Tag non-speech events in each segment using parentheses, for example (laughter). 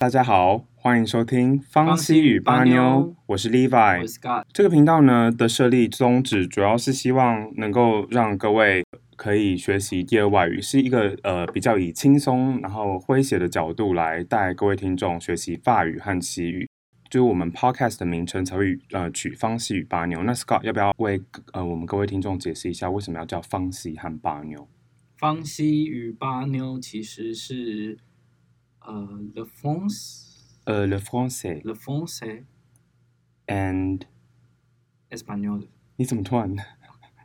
大家好，欢迎收听方西与巴妞，我是 Levi。我是 Scott，这个频道呢的设立宗旨主要是希望能够让各位可以学习第二外语，是一个呃比较以轻松然后诙谐的角度来带各位听众学习法语和西语。就是我们 podcast 的名称才会呃取方西与巴妞。那 Scott 要不要为呃我们各位听众解释一下为什么要叫方西和巴妞？方西与巴妞其实是呃 Le France 呃，le français。Le France and Espagnol，你怎么突然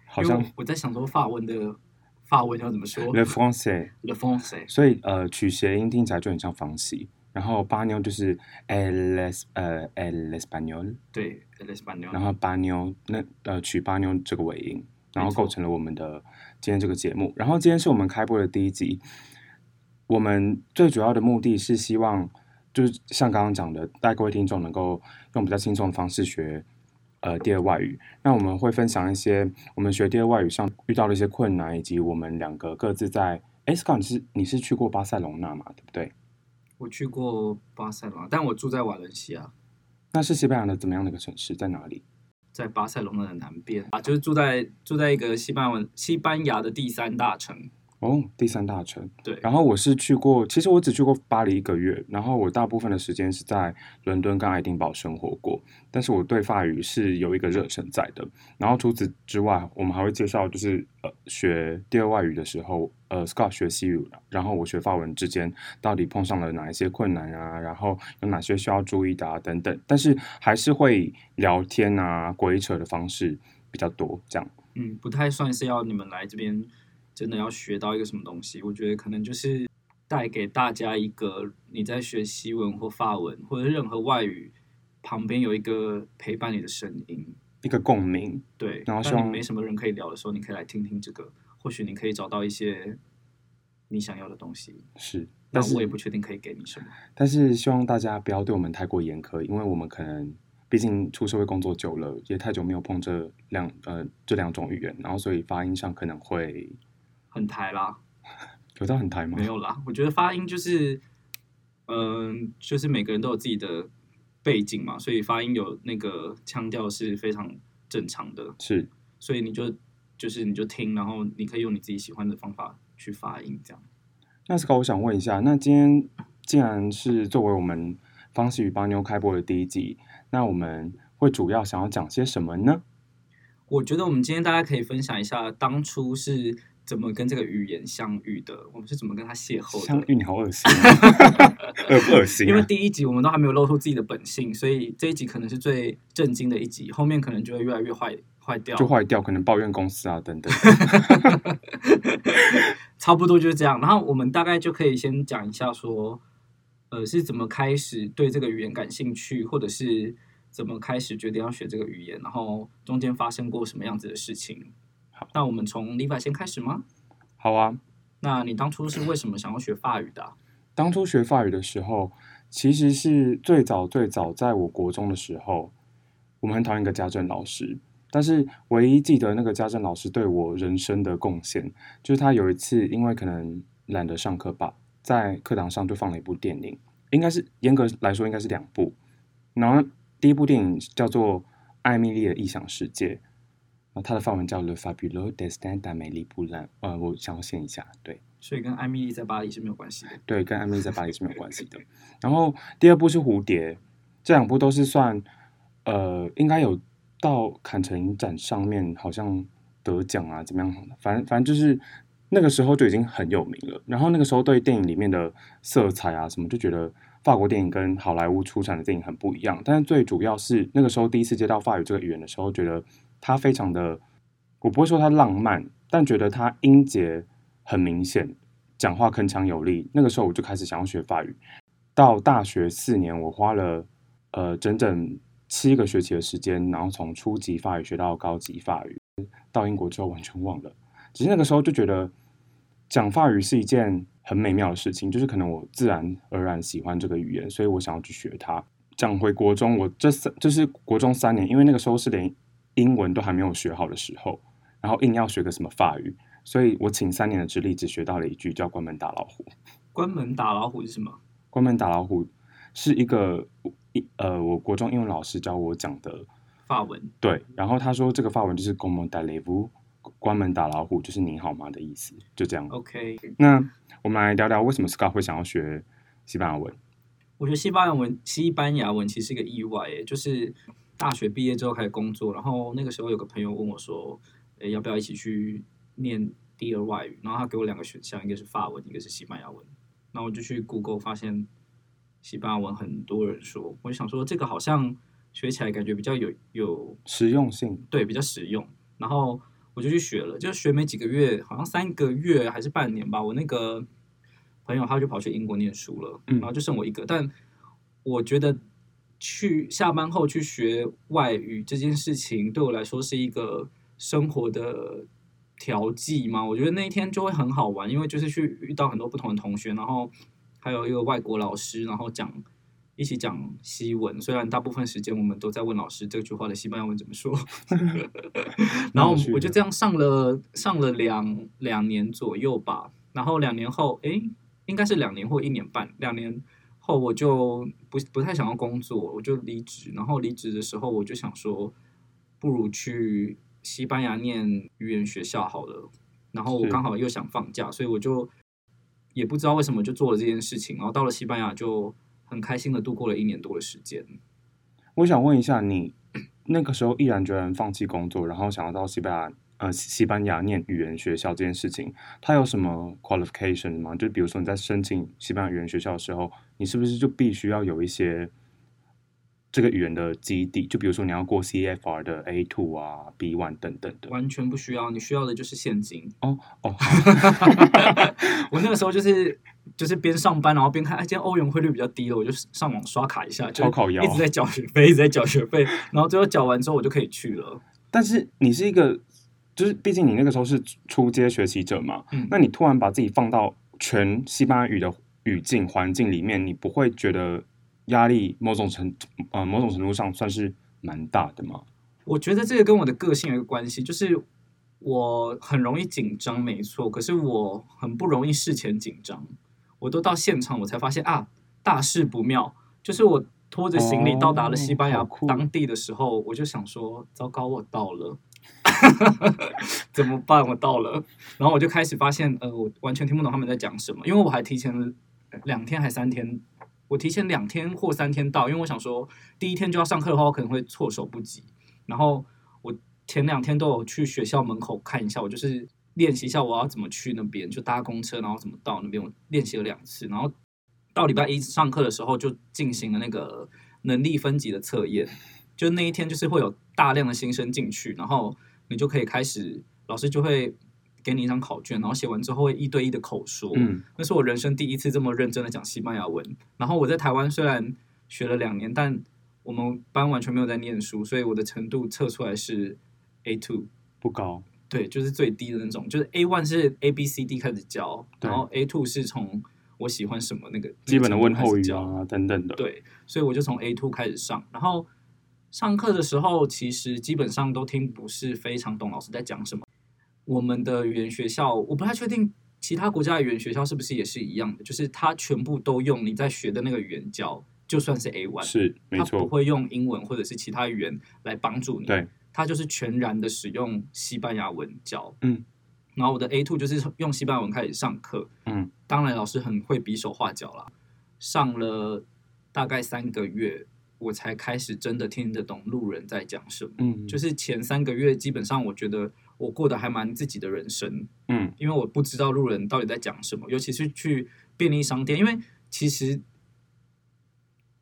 好因像我我在想说法文的法文要怎么说？Le français？Le France 所以呃，取谐音听起来就很像方西，然后巴妞就是 el es 呃 el español，对 El Espagnol，然后巴妞那呃取巴妞这个尾音，然后没错。构成了我们的今天这个节目。然后今天是我们开播的第一集，我们最主要的目的是希望就是像刚刚讲的，带各位听众能够用比较轻松的方式学。呃，第二外语，那我们会分享一些我们学第二外语上遇到的一些困难，以及我们两个各自在。哎，Scott，你是你是去过巴塞隆纳嘛？对不对？我去过巴塞罗那，但我住在瓦伦西亚，那是西班牙的怎么样的一个城市？在哪里？在巴塞隆纳的南边啊，就是住在住在一个西班牙西班牙的第三大城，哦，第三大城。对，然后我是去过，其实我只去过巴黎一个月，然后我大部分的时间是在伦敦跟爱丁堡生活过。但是我对法语是有一个热忱在的。然后除此之外，我们还会介绍，就是呃学第二外语的时候，呃 Scott 学西语，然后我学法文之间到底碰上了哪一些困难啊，然后有哪些需要注意的啊等等。但是还是会聊天啊、鬼扯的方式比较多，这样。嗯，不太算是要你们来这边真的要学到一个什么东西，我觉得可能就是带给大家一个你在学西文或法文或者任何外语旁边有一个陪伴你的声音，一个共鸣，对。然后希望当你没什么人可以聊的时候，你可以来听听这个，或许你可以找到一些你想要的东西。是，但但是我也不确定可以给你什么。但是希望大家不要对我们太过严苛，因为我们可能毕竟出社会工作久了，也太久没有碰这两呃这两种语言，然后所以发音上可能会很台啦，有到很台吗？没有啦。我觉得发音就是，嗯、就是每个人都有自己的背景嘛，所以发音有那个腔调是非常正常的。是所以你就就是你就听，然后你可以用你自己喜欢的方法去发音，这样。那 Scott，我想问一下，那今天既然是作为我们方式与巴妞开播的第一集，那我们会主要想要讲些什么呢？我觉得我们今天大家可以分享一下当初是怎么跟这个语言相遇的，我们是怎么跟他邂逅的。相遇你好恶心、啊，(laughs) 恶不恶心、啊？因为第一集我们都还没有露出自己的本性，所以这一集可能是最震惊的一集，后面可能就会越来越坏坏掉。就坏掉，可能抱怨公司啊等等。(laughs) 差不多就是这样。然后我们大概就可以先讲一下说，呃，是怎么开始对这个语言感兴趣，或者是怎么开始决定要学这个语言，然后中间发生过什么样子的事情。好，那我们从 Levi 先开始吗？好啊，那你当初是为什么想要学法语的啊、当初学法语的时候，其实是最早最早在我国中的时候，我们很讨厌一个家政老师，但是唯一记得那个家政老师对我人生的贡献，就是他有一次因为可能懒得上课吧，在课堂上就放了一部电影，应该是严格来说应该是两部，然后第一部电影叫做《艾米丽的异想世界》，然后它的范文叫《Le Fabuleux Destin d'Amélie Poulain》，呃，我想要写一下，对。所以跟艾米丽在巴黎是没有关系的。对，跟艾米丽在巴黎是没有关系的。然后第二部是蝴蝶，这两部都是算呃，应该有到坎城影展上面好像得奖啊，怎么样？反正反正就是那个时候就已经很有名了。然后那个时候对电影里面的色彩啊什么，就觉得法国电影跟好莱坞出产的电影很不一样。但是最主要是那个时候第一次接到法语这个语言的时候，觉得它非常的，我不会说它浪漫，但觉得它音节很明显，讲话铿锵有力。那个时候我就开始想要学法语。到大学四年，我花了呃整整七个学期的时间，然后从初级法语学到高级法语。到英国之后完全忘了，只是那个时候就觉得讲法语是一件很美妙的事情，就是可能我自然而然喜欢这个语言，所以我想要去学它。讲回国中，我这三就是国中三年，因为那个时候是连英文都还没有学好的时候，然后硬要学个什么法语，所以我请三年的之力只学到了一句叫“关门打老虎”。关门打老虎是什么？关门打老虎是一个一呃，我国中英文老师教我讲的，法文对。然后他说这个法文就是 g o m o d a l e v u 关门打老虎，就是你好吗的意思，就这样。，OK。那我们来聊聊为什么 Scott 会想要学西班牙文。我觉得西班牙文，西班牙文其实是一个意外诶，就是大学毕业之后开始工作，然后那个时候有个朋友问我说，诶，要不要一起去念第二外语？然后他给我两个选项，一个是法文，一个是西班牙文。然后我就去 Google 发现西班牙文很多人说，我就想说这个好像学起来感觉比较有有实用性，对，比较实用。然后我就去学了，就学没几个月，好像三个月还是半年吧。我那个朋友他就跑去英国念书了，嗯然后就剩我一个。但我觉得去下班后去学外语这件事情，对我来说是一个生活的调剂嘛。我觉得那一天就会很好玩，因为就是去遇到很多不同的同学，然后还有一个外国老师，然后讲。一起讲西文，虽然大部分时间我们都在问老师这句话的西班牙文怎么说，(laughs) 然后我就这样上了上了两两年左右吧，然后两年后，诶，应该是两年或一年半，两年后我就不不太想要工作，我就离职，然后离职的时候我就想说，不如去西班牙念语言学校好了，然后我刚好又想放假，所以我就也不知道为什么就做了这件事情，然后到了西班牙就很开心的度过了一年多的时间。我想问一下，你那个时候毅然决然放弃工作，然后想要到西班牙呃西西班牙念语言学校这件事情，它有什么 qualification 吗？就比如说你在申请西班牙语言学校的时候，你是不是就必须要有一些这个语言的基地？就比如说你要过 CFR 的 A two 啊、B one 等等的。完全不需要，你需要的就是现金。哦 (laughs) 哦，我那个时候就是就是边上班，然后边看，哎，今天欧元汇率比较低了，我就上网刷卡一下，就一直在缴学费，一直在缴学费，然后最后缴完之后我就可以去了。但是你是一个，就是毕竟你那个时候是初阶学习者嘛，嗯那你突然把自己放到全西班牙语的语境环境里面，你不会觉得压力某种程呃某种程度上算是蛮大的吗？我觉得这个跟我的个性有一个关系，就是我很容易紧张，没错，可是我很不容易事前紧张。我都到现场，我才发现啊，大事不妙。就是我拖着行李哦到达了西班牙当地的时候，我就想说，糟糕，我到了。(laughs) 怎么办？我到了，然后我就开始发现，呃，我完全听不懂他们在讲什么，因为我还提前两天还三天，我提前两天或三天到，因为我想说第一天就要上课的话，我可能会措手不及。然后我前两天都有去学校门口看一下，我就是练习一下我要怎么去那边，就搭公车，然后怎么到那边，我练习了两次。然后到礼拜一上课的时候，就进行了那个能力分级的测验。就那一天，就是会有大量的新生进去，然后你就可以开始，老师就会给你一张考卷，然后写完之后会一对一的口说。嗯，那是我人生第一次这么认真的讲西班牙文。然后我在台湾虽然学了两年，但我们班完全没有在念书，所以我的程度测出来是 A two，不高，对，就是最低的那种。就是 A one 是 A B C D 开始教，然后 A two 是从我喜欢什么那个基本的问候语啊等等的。对，所以我就从 A two 开始上，然后上课的时候，其实基本上都听不是非常懂老师在讲什么。我们的语言学校，我不太确定其他国家的语言学校是不是也是一样的，就是它全部都用你在学的那个语言教，就算是 A one，是没它不，会用英文或者是其他语言来帮助你，对，它就是全然的使用西班牙文教。嗯，然后我的 A two 就是用西班牙文开始上课，嗯，当然老师很会比手画脚啦，上了大概三个月，我才开始真的听得懂路人在讲什么。嗯，就是前三个月，基本上我觉得我过得还蛮自己的人生，嗯。因为我不知道路人到底在讲什么，尤其是去便利商店，因为其实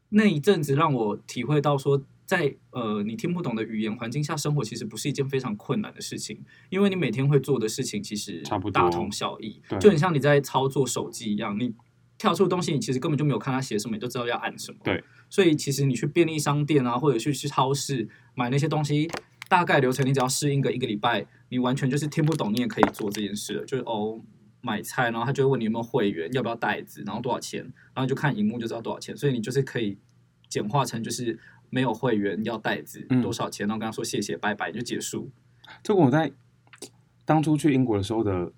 那一阵子让我体会到说，在呃你听不懂的语言环境下生活，其实不是一件非常困难的事情，因为你每天会做的事情其实差不多大同小异，就很像你在操作手机一样，你跳出东西，你其实根本就没有看他写什么，你都知道要按什么。对，所以其实你去便利商店啊，或者去去超市买那些东西，大概流程你只要适应个一个礼拜，你完全就是听不懂，你也可以做这件事了。就是哦，买菜，然后他就会问你有没有会员，要不要袋子，然后多少钱，然后你就看荧幕就知道多少钱。所以你就是可以简化成就是没有会员要袋子嗯多少钱，然后跟他说谢谢拜拜就结束。这个我在当初去英国的时候的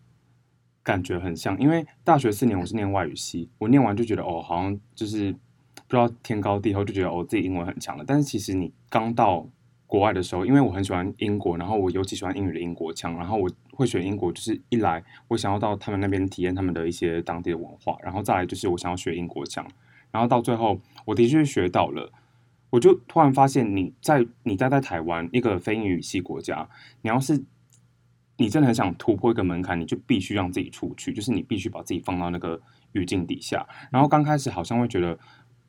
感觉很像，因为大学四年我是念外语系，我念完就觉得哦，好像就是不知道天高地厚，就觉得、哦、自己英文很强了。但是其实你刚到国外的时候，因为我很喜欢英国，然后我尤其喜欢英语的英国腔，然后我会选英国，就是一来我想要到他们那边体验他们的一些当地的文化，然后再来就是我想要学英国腔，然后到最后我的确学到了。我就突然发现，你在你待在台湾一个非英语系国家，你要是你真的很想突破一个门槛，你就必须让自己出去，就是你必须把自己放到那个语境底下。然后刚开始好像会觉得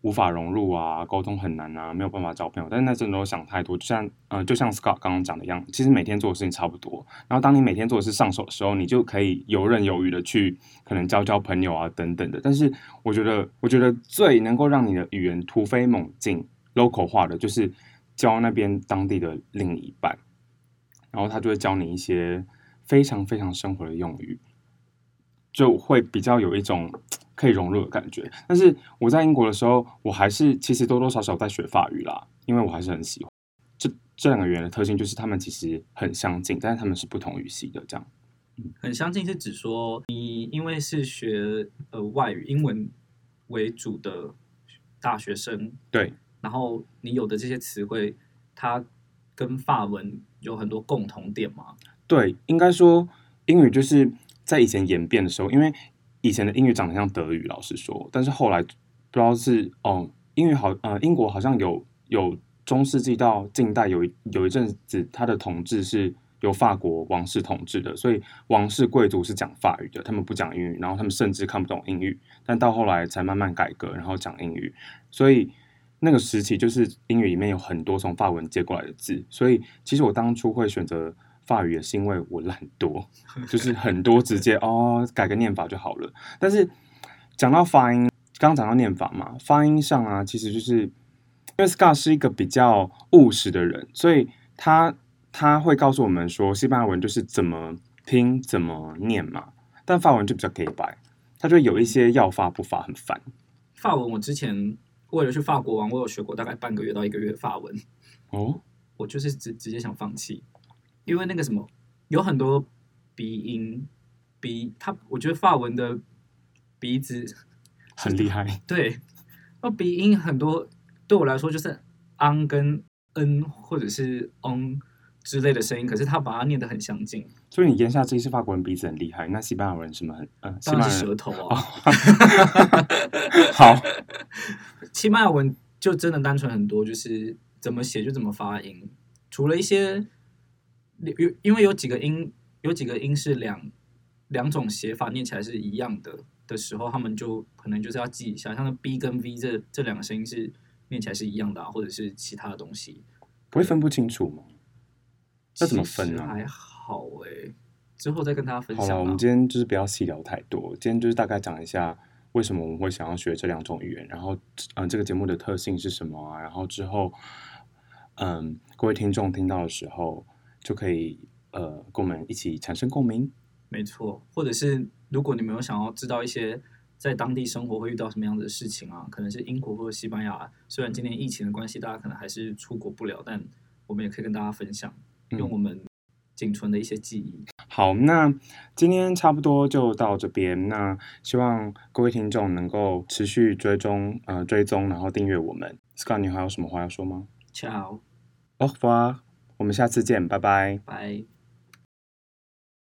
无法融入啊，沟通很难啊，没有办法交朋友。但是那真的都想太多，就像呃，就像 Scott 刚刚讲的一样，其实每天做的事情差不多。然后当你每天做的事上手的时候，你就可以游刃有余的去可能交交朋友啊等等的。但是我觉得，我觉得最能够让你的语言突飞猛进。local 化的，就是教那边当地的另一半，然后他就会教你一些非常非常生活的用语，就会比较有一种 (tsk) 可以融入的感觉。但是我在英国的时候，我还是其实多多少少在学法语啦，因为我还是很喜欢。这这两个语言的特性就是他们其实很相近，但是他们是不同语系的，这样。很相近是指说你因为是学呃外语英文为主的大学生，对。然后你有的这些词汇，它跟法文有很多共同点吗？对，应该说英语就是在以前演变的时候，因为以前的英语长得像德语，老实说，但是后来不知道是哦，英语好呃，英国好像有有中世纪到近代有有一阵子，它的统治是由法国王室统治的，所以王室贵族是讲法语的，他们不讲英语，然后他们甚至看不懂英语，但到后来才慢慢改革，然后讲英语，所以。那个时期就是英语里面有很多从法文接过来的字，所以其实我当初会选择法语也是因为我懒惰，就是很多直接哦改个念法就好了。但是讲到发音，刚刚讲到念法嘛，发音上啊，其实就是因为 Scott 是一个比较务实的人，所以他他会告诉我们说西班牙文就是怎么拼怎么念嘛，但法文就比较给白，他就有一些要发不发很烦。法文我之前。为了去法国玩，我有学过大概半个月到一个月的法文。哦，我就是直直接想放弃，因为那个什么有很多鼻音，鼻他我觉得法文的鼻子 (laughs) 很厉害。(laughs) 对，那鼻音很多，对我来说就是 ang 跟 n 或者是 on 之类的声音，可是他把它念得很相近。所以你言下之意是法国人鼻子很厉害，那西班牙人什么很嗯？当然是舌头啊。好。(laughs) 西班牙文就真的单纯很多，就是怎么写就怎么发音。除了一些有，因为有几个音，有几个音是两两种写法念起来是一样的的时候，他们就可能就是要记一下，像 B 跟 V 这这两个声音是念起来是一样的，或者是其他的东西，不会分不清楚吗？那怎么分呢？还好哎，之后再跟大家分享。好了，我们今天就是不要细聊太多，今天就是大概讲一下。为什么我们会想要学这两种语言？然后，嗯，这个节目的特性是什么啊？然后之后，嗯，各位听众听到的时候，就可以呃，跟我们一起产生共鸣。没错，或者是如果你们有想要知道一些在当地生活会遇到什么样的事情啊，可能是英国或者西班牙，虽然今年疫情的关系，大家可能还是出国不了，但我们也可以跟大家分享，用我们。仅存的一些记忆。好，那今天差不多就到这边。那希望各位听众能够持续追踪，呃，追踪，然后订阅我们。Scott，你还有什么话要说吗？Ciao，au revoir，我们下次见，拜拜。拜。